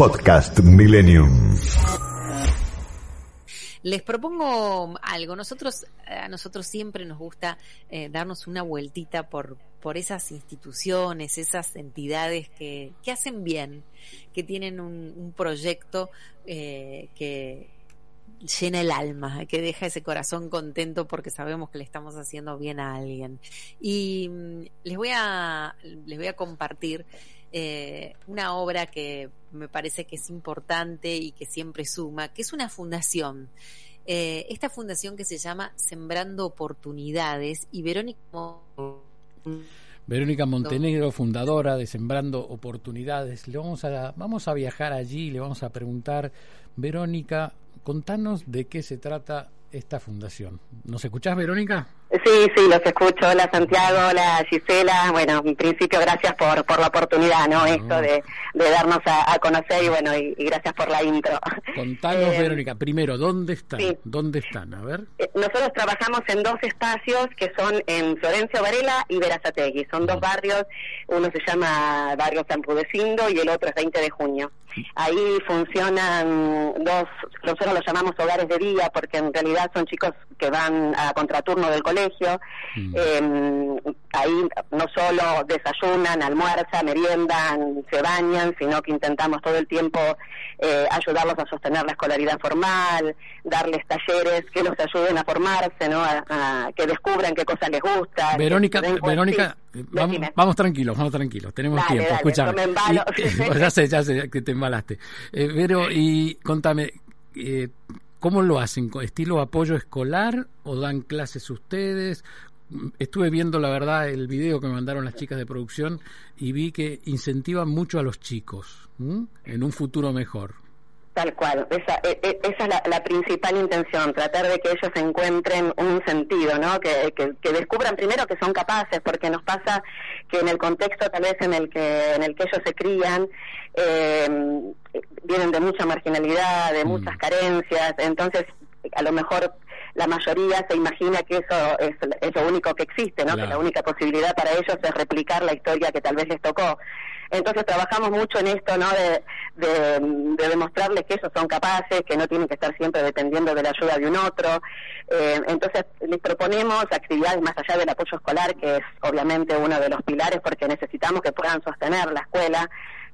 Podcast Millennium. Les propongo algo. Nosotros, a nosotros siempre nos gusta eh, darnos una vueltita por, por esas instituciones, esas entidades que, que hacen bien, que tienen un, proyecto eh, que llena el alma, que deja ese corazón contento porque sabemos que le estamos haciendo bien a alguien. Y mm, les voy a, les voy a compartir eh, una obra que me parece que es importante y que siempre suma, que es una fundación. Eh, esta fundación que se llama Sembrando Oportunidades y Verónica Verónica Montenegro, fundadora de Sembrando Oportunidades. Le vamos a vamos a viajar allí, le vamos a preguntar, Verónica, contanos de qué se trata esta fundación. ¿Nos escuchás, Verónica? Sí, sí, los escucho. Hola Santiago, hola Gisela. Bueno, en principio gracias por, por la oportunidad, ¿no? Esto de, de darnos a, conocer y bueno, y, gracias por la intro. Contanos, eh, Verónica, primero, ¿dónde están? ¿Dónde están? A ver. Eh, nosotros trabajamos en dos espacios que son en Florencio Varela y Verazategui. Son dos barrios, uno se llama Barrio San Pudecindo y el otro es 20 de junio. Ahí funcionan dos, nosotros los llamamos hogares de día porque en realidad son chicos que van a contraturno del colegio Mm. Em, ahí no solo desayunan, almuerzan, meriendan, se bañan, sino que intentamos todo el tiempo eh, ayudarlos a sostener la escolaridad formal, darles talleres que los ayuden a formarse, ¿no? A, que descubran qué cosas les gusta. Verónica, Verónica, vamos, tranquilos, vamos tranquilos, tenemos tiempo, escúchame. ya sé, ya sé que te embalaste. Eh, y contame, eh, ¿Cómo lo hacen? ¿Estilo apoyo escolar o dan clases ustedes? Estuve viendo, la verdad, el video que me mandaron las chicas de producción y vi que incentivan mucho a los chicos en un futuro mejor. Tal cual, esa, e, e, esa es la, principal intención, tratar de que ellos encuentren un sentido, ¿no? Que, que, descubran primero que son capaces, porque nos pasa que en el contexto tal vez en el que en el que ellos se crían eh, vienen de mucha marginalidad, de muchas mm. carencias, entonces a lo mejor la mayoría se imagina que eso es, es lo único que existe, ¿no? Que la única posibilidad para ellos es replicar la historia que tal vez les tocó. Entonces trabajamos mucho en esto, ¿no? De, de, demostrarles que ellos son capaces, que no tienen que estar siempre dependiendo de la ayuda de un otro. Eh, entonces les proponemos actividades más allá del apoyo escolar, que es obviamente uno de los pilares, porque necesitamos que puedan sostener la escuela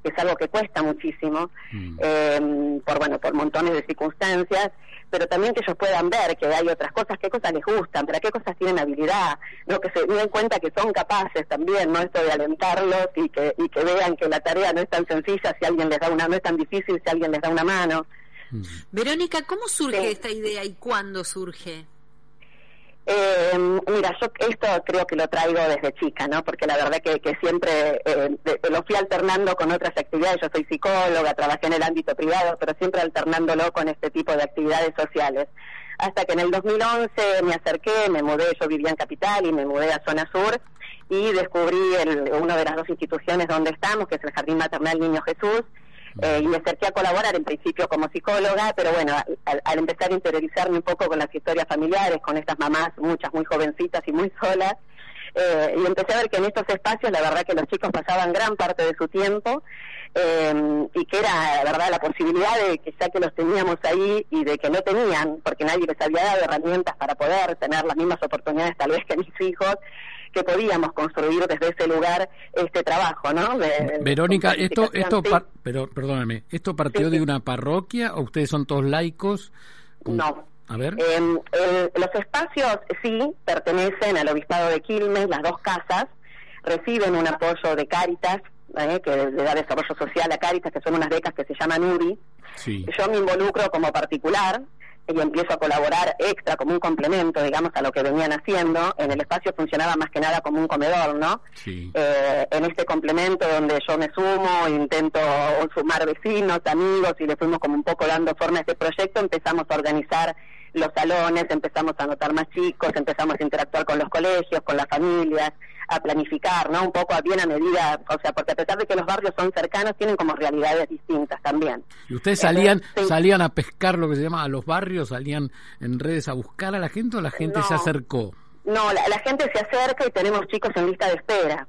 que es algo que cuesta muchísimo, mm. eh, por bueno, por montones de circunstancias, pero también que ellos puedan ver que hay otras cosas, qué cosas les gustan, para qué cosas tienen habilidad, no que se den cuenta que son capaces también, no esto de alentarlos y que, y que vean que la tarea no es tan sencilla si alguien les da una, no es tan difícil si alguien les da una mano. Mm. Verónica, ¿cómo surge esta idea y cuándo surge? Eh, mira, yo esto creo que lo traigo desde chica, ¿no? Porque la verdad que, siempre eh, lo fui alternando con otras actividades. Yo soy psicóloga, trabajé en el ámbito privado, pero siempre alternándolo con este tipo de actividades sociales. Hasta que en el 2011 me acerqué, me mudé, yo vivía en Capital y me mudé a Zona Sur y descubrí el, una de las dos instituciones donde estamos, que es el Jardín Maternal Niño Jesús, eh, y me acerqué a colaborar en principio como psicóloga, pero bueno, al, empezar a interiorizarme un poco con las historias familiares, con estas mamás, muchas muy jovencitas y muy solas, eh, y empecé a ver que en estos espacios la verdad que los chicos pasaban gran parte de su tiempo eh, y que era la verdad la posibilidad de que ya que los teníamos ahí y de que no tenían, porque nadie les había dado herramientas para poder tener las mismas oportunidades tal vez que mis hijos, que podíamos construir desde ese lugar este trabajo, ¿no? Verónica, esto, esto, pero perdóname, ¿esto partió de una parroquia o ustedes son todos laicos? No. A ver. Em, los espacios sí pertenecen al obispado de Quilmes, las dos casas reciben un apoyo de Cáritas, ¿eh? que le da desarrollo social a Cáritas, que son unas becas que se llaman URI. Yo me involucro como particular, y empiezo a colaborar extra como un complemento, digamos, a lo que venían haciendo. En el espacio funcionaba más que nada como un comedor, ¿no? Eh, en este complemento donde yo me sumo, intento sumar vecinos, amigos y le fuimos como un poco dando forma a este proyecto, empezamos a organizar los salones, empezamos a anotar más chicos, empezamos a interactuar con los colegios, con las familias, a planificar, ¿no? Un poco a bien a medida, o sea, porque a pesar de que los barrios son cercanos, tienen como realidades distintas también. ¿Y ustedes salían salían a pescar lo que se llama a los barrios, salían en redes a buscar a la gente o la gente se acercó? No, la, gente se acerca y tenemos chicos en lista de espera.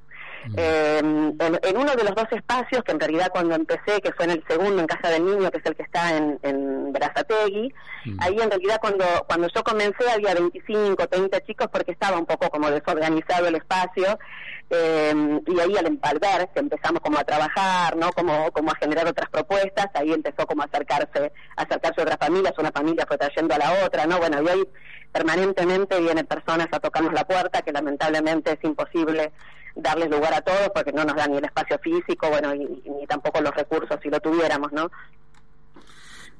Eh, en, uno de los dos espacios, que en realidad cuando empecé, que fue en el segundo, en Casa del Niño, que es el que está en, en Brazategui, ahí en realidad cuando, cuando yo comencé había 25, 30 chicos porque estaba un poco como desorganizado el espacio. Eh, y ahí al, al, ver que empezamos como a trabajar, ¿no? Como, como a generar otras propuestas, ahí empezó como a acercarse, a acercarse a otras familias, una familia fue trayendo a la otra, ¿no? Bueno, y hoy permanentemente vienen personas a tocarnos la puerta, que lamentablemente es imposible darles lugar a todos porque no nos dan ni el espacio físico, bueno, y, ni tampoco los recursos si lo tuviéramos, ¿no?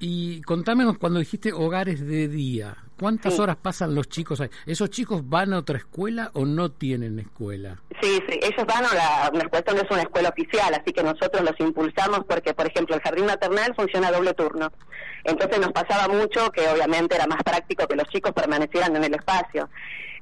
Y contámenos cuando dijiste hogares de día, ¿cuántas horas pasan los chicos ahí? ¿Esos chicos van a otra escuela o no tienen escuela? Sí, sí, ellos van a la, nuestra no es una escuela oficial, así que nosotros los impulsamos porque, por ejemplo, el jardín maternal funciona a doble turno. Entonces nos pasaba mucho que obviamente era más práctico que los chicos permanecieran en el espacio.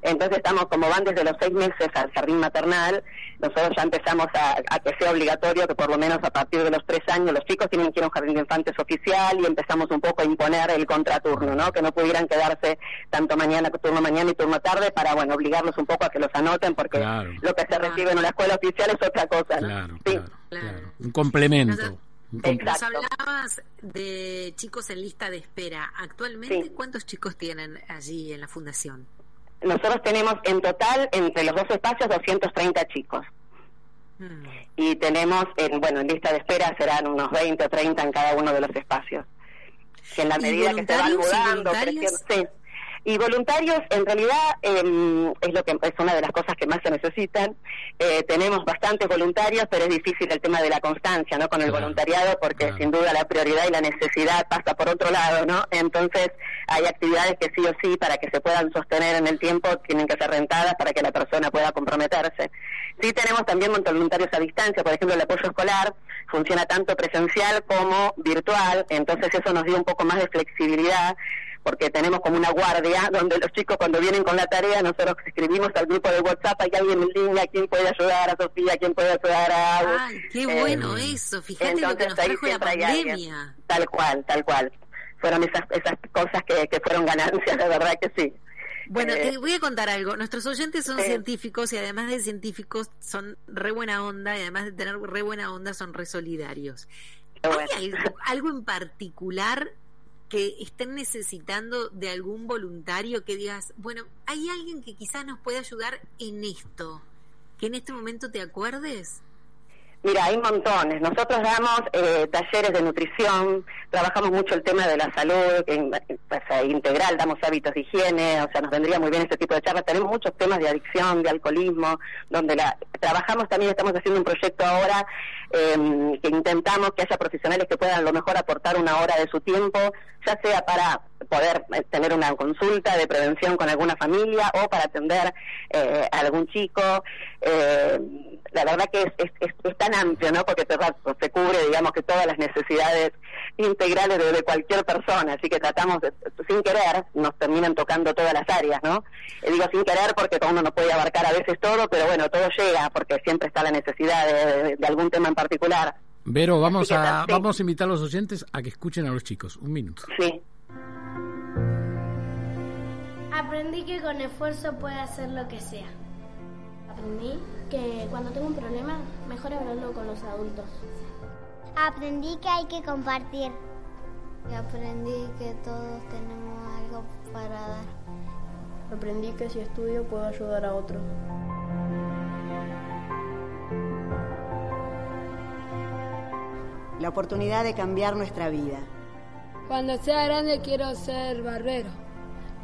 Entonces estamos, como van desde los seis meses al jardín maternal, nosotros ya empezamos a, que sea obligatorio que por lo menos a partir de los tres años los chicos tienen que ir a un jardín de infantes oficial y empezamos un poco a imponer el contraturno, ¿no? Que no pudieran quedarse tanto mañana, turno mañana y turno tarde para, bueno, obligarlos un poco a que los anoten porque lo que se recibe en una escuela oficial es otra cosa, Claro, claro, Un complemento. Nos hablabas de chicos en lista de espera. Actualmente, ¿cuántos chicos tienen allí en la fundación? Nosotros tenemos en total, entre los dos espacios, 230 chicos. Hmm. Y tenemos, en, bueno, en lista de espera serán unos 20 o 30 en cada uno de los espacios. Que en la medida que se van mudando, creciendo, y voluntarios, en realidad, em, es lo que es una de las cosas que más se necesitan. Eh, tenemos bastantes voluntarios, pero es difícil el tema de la constancia, ¿no? Con el voluntariado, porque sin duda la prioridad y la necesidad pasa por otro lado, ¿no? Entonces, hay actividades que sí o sí, para que se puedan sostener en el tiempo, tienen que ser rentadas para que la persona pueda comprometerse. Sí tenemos también voluntarios a distancia, por ejemplo, el apoyo escolar funciona tanto presencial como virtual, entonces eso nos dio un poco más de flexibilidad porque tenemos como una guardia donde los chicos cuando vienen con la tarea nosotros escribimos al grupo de WhatsApp hay alguien en línea quién puede ayudar a Sofía quién puede ayudar a Ay, qué eh, bueno eso fíjate lo que nos trajo la pandemia. Tal cual tal cual. Fueron esas esas cosas que, que fueron ganancias de verdad que sí. Bueno, eh, te voy a contar algo. Nuestros oyentes son científicos y además de científicos son re buena onda y además de tener re buena onda son re solidarios. ¿Hay algo en particular que estén necesitando de algún voluntario que digas, bueno, hay alguien que quizás nos puede ayudar en esto, que en este momento te acuerdes? Mira, hay montones. Nosotros damos eh, talleres de nutrición, trabajamos mucho el tema de la salud pues, eh, integral, damos hábitos de higiene, o sea, nos vendría muy bien este tipo de charlas. Tenemos muchos temas de adicción, de alcoholismo, donde la, trabajamos también, estamos haciendo un proyecto ahora em, que intentamos que haya profesionales que puedan a lo mejor aportar una hora de su tiempo, ya sea para poder eh, tener una consulta de prevención con alguna familia o para atender a algún chico. la verdad que es, es tan amplio, ¿no? Porque se, cubre, digamos, que todas las necesidades integrales de, cualquier persona, así que tratamos, de, sin querer, nos terminan tocando todas las áreas, ¿no? Eh, digo sin querer porque uno no puede abarcar a veces todo, pero bueno, todo llega porque siempre está la necesidad de, algún tema en particular. Vero, vamos a, vamos a invitar a los oyentes a que escuchen a los chicos. Un minuto. Sí. Aprendí que con esfuerzo puede hacer lo que sea. Aprendí que cuando tengo un problema, mejor hablarlo con los adultos. Aprendí que hay que compartir. Y aprendí que todos tenemos algo para dar. Aprendí que si estudio puedo ayudar a otros. La oportunidad de cambiar nuestra vida. Cuando sea grande quiero ser barbero.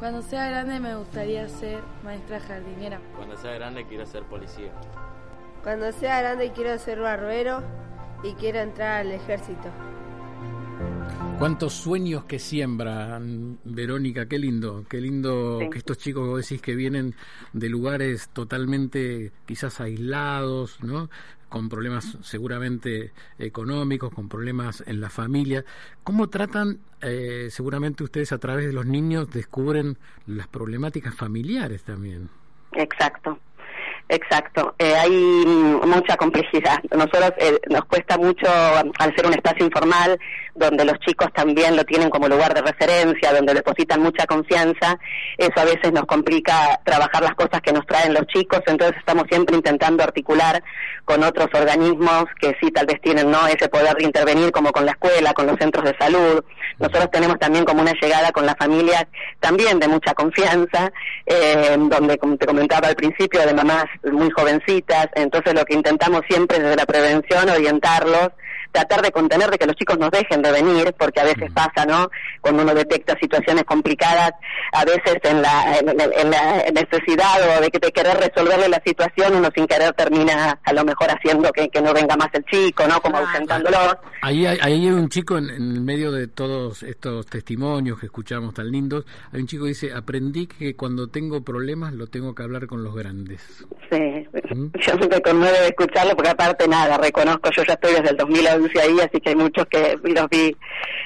Cuando sea grande me gustaría ser maestra jardinera. Cuando sea grande quiero ser policía. Cuando sea grande quiero ser barbero y quiero entrar al ejército. Cuántos sueños que siembran, Verónica, qué lindo, qué lindo que estos chicos vos decís que vienen de lugares totalmente quizás aislados, ¿no? con problemas seguramente económicos, con problemas en la familia. ¿Cómo tratan, eh, seguramente ustedes a través de los niños descubren las problemáticas familiares también? Exacto. Exacto, eh, hay mucha complejidad. Nosotros eh, nos cuesta mucho, al ser un espacio informal, donde los chicos también lo tienen como lugar de referencia, donde depositan mucha confianza, eso a veces nos complica trabajar las cosas que nos traen los chicos, entonces estamos siempre intentando articular con otros organismos que sí tal vez tienen no ese poder de intervenir como con la escuela, con los centros de salud. Nosotros tenemos también como una llegada con las familias también de mucha confianza, eh, donde como te comentaba al principio de mamás muy jovencitas, entonces lo que intentamos siempre desde la prevención orientarlos tratar de contener de que los chicos nos dejen de venir, porque a veces pasa, ¿no? Cuando uno detecta situaciones complicadas, a veces en la, en, la necesidad o de, de, querer resolverle la situación, uno sin querer termina a lo mejor haciendo que, no venga más el chico, ¿no? Como ausentándolo. Ahí hay, ahí hay un chico en, en medio de todos estos testimonios que escuchamos tan lindos, hay un chico que dice, aprendí que cuando tengo problemas lo tengo que hablar con los grandes. Sí, ¿Mm? yo me conmueve de escucharlo porque aparte nada, reconozco, yo ya estoy desde el 2011 ahí, así que hay muchos que los vi,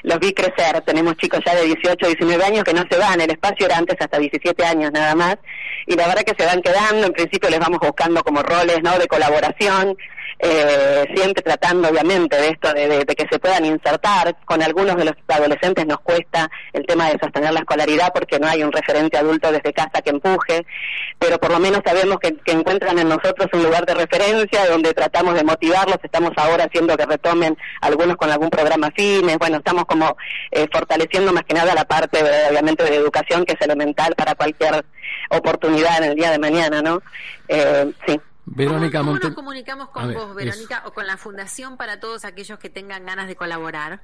los vi crecer. Tenemos chicos ya de 18, 19 años que no se van, el espacio era antes hasta 17 años nada más, y la verdad que se van quedando, en principio les vamos buscando como roles, ¿no?, de colaboración, eh, siempre tratando obviamente de esto, de, que se puedan insertar. Con algunos de los adolescentes nos cuesta el tema de sostener la escolaridad porque no hay un referente adulto desde casa que empuje, pero por lo menos sabemos que, encuentran en nosotros un lugar de referencia donde tratamos de motivarlos, estamos ahora haciendo que retomen algunos con algún programa fines, bueno, estamos como eh, fortaleciendo más que nada la parte obviamente de educación que es elemental para cualquier oportunidad en el día de mañana, ¿no? Eh, sí. Verónica ¿Cómo, nos comunicamos con vos, Verónica, o con la Fundación para todos aquellos que tengan ganas de colaborar?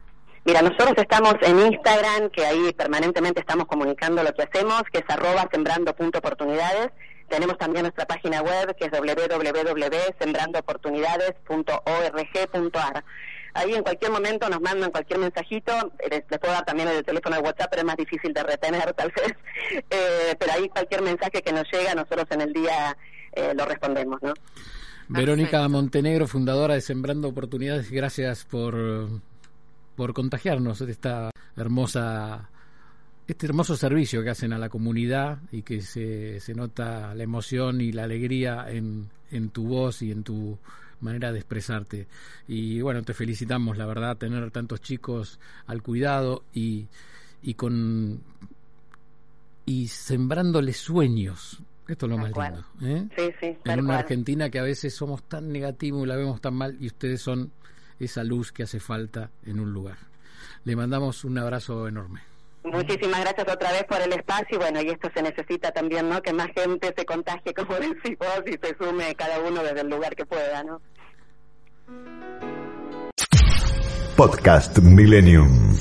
Mira, nosotros estamos en Instagram, que ahí permanentemente estamos comunicando lo que hacemos, que es arroba sembrando.oportunidades. Tenemos también nuestra página web, que es www.sembrandoportunidades.org.ar. Ahí en cualquier momento nos mandan cualquier mensajito, les, puedo dar también el teléfono de WhatsApp, pero es más difícil de retener tal vez. Eh, pero ahí cualquier mensaje que nos llega, nosotros en el día eh, lo respondemos, ¿no? Verónica Montenegro, fundadora de Sembrando Oportunidades, gracias por, por contagiarnos de esta hermosa este hermoso servicio que hacen a la comunidad y que se, se nota la emoción y la alegría en, en tu voz y en tu manera de expresarte. Y bueno, te felicitamos, la verdad, tener tantos chicos al cuidado y, y con y sembrándoles sueños, esto es lo más lindo. ¿eh? Sí, sí, en una Argentina que a veces somos tan negativos y la vemos tan mal y ustedes son esa luz que hace falta en un lugar. Le mandamos un abrazo enorme. Muchísimas gracias otra vez por el espacio y bueno, y esto se necesita también, ¿no? Que más gente se contagie, como decís vos, y se sume cada uno desde el lugar que pueda, ¿no? Podcast Millennium.